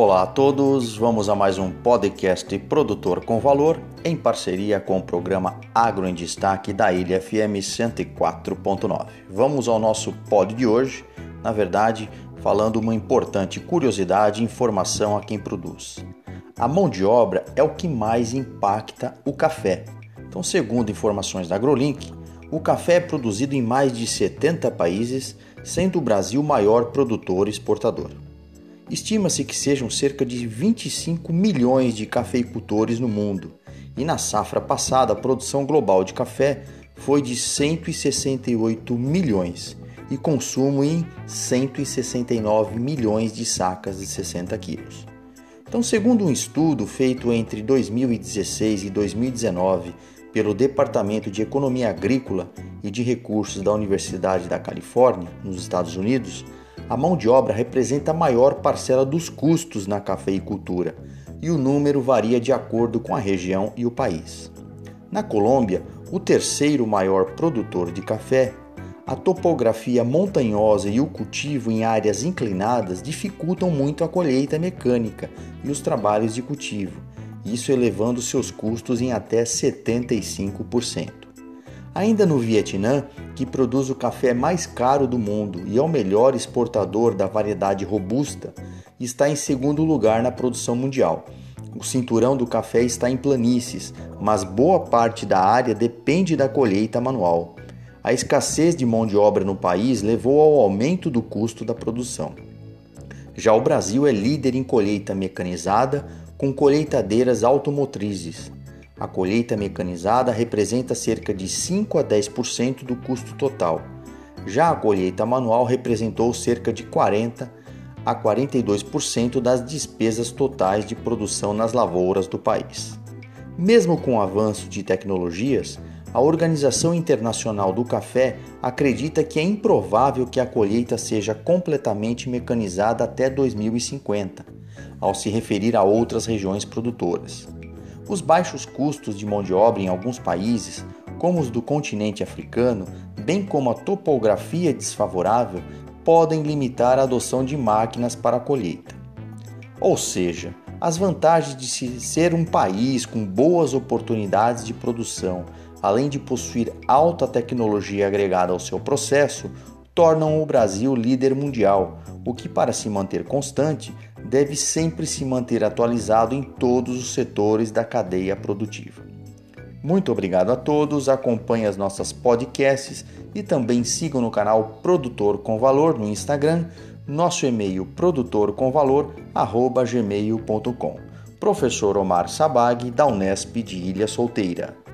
Olá a todos, vamos a mais um podcast Produtor com Valor em parceria com o programa Agro em Destaque da Ilha FM 104.9. Vamos ao nosso pod de hoje, na verdade, falando uma importante curiosidade e informação a quem produz. A mão de obra é o que mais impacta o café. Então, segundo informações da AgroLink, o café é produzido em mais de 70 países, sendo o Brasil o maior produtor e exportador. Estima-se que sejam cerca de 25 milhões de cafeicultores no mundo, e na safra passada a produção global de café foi de 168 milhões e consumo em 169 milhões de sacas de 60 quilos. Então, segundo um estudo feito entre 2016 e 2019 pelo Departamento de Economia Agrícola e de Recursos da Universidade da Califórnia, nos Estados Unidos, a mão de obra representa a maior parcela dos custos na cafeicultura e o número varia de acordo com a região e o país. Na Colômbia, o terceiro maior produtor de café, a topografia montanhosa e o cultivo em áreas inclinadas dificultam muito a colheita mecânica e os trabalhos de cultivo, isso elevando seus custos em até 75%. Ainda no Vietnã, que produz o café mais caro do mundo e é o melhor exportador da variedade robusta, está em segundo lugar na produção mundial. O cinturão do café está em planícies, mas boa parte da área depende da colheita manual. A escassez de mão de obra no país levou ao aumento do custo da produção. Já o Brasil é líder em colheita mecanizada, com colheitadeiras automotrizes. A colheita mecanizada representa cerca de 5 a 10% do custo total. Já a colheita manual representou cerca de 40 a 42% das despesas totais de produção nas lavouras do país. Mesmo com o avanço de tecnologias, a Organização Internacional do Café acredita que é improvável que a colheita seja completamente mecanizada até 2050, ao se referir a outras regiões produtoras. Os baixos custos de mão de obra em alguns países, como os do continente africano, bem como a topografia desfavorável, podem limitar a adoção de máquinas para a colheita. Ou seja, as vantagens de ser um país com boas oportunidades de produção, além de possuir alta tecnologia agregada ao seu processo, tornam o Brasil líder mundial, o que, para se manter constante, deve sempre se manter atualizado em todos os setores da cadeia produtiva. Muito obrigado a todos, acompanhe as nossas podcasts e também sigam no canal Produtor com Valor no Instagram, nosso e-mail produtorcomvalor@gmail.com. Professor Omar Sabag da Unesp de Ilha Solteira.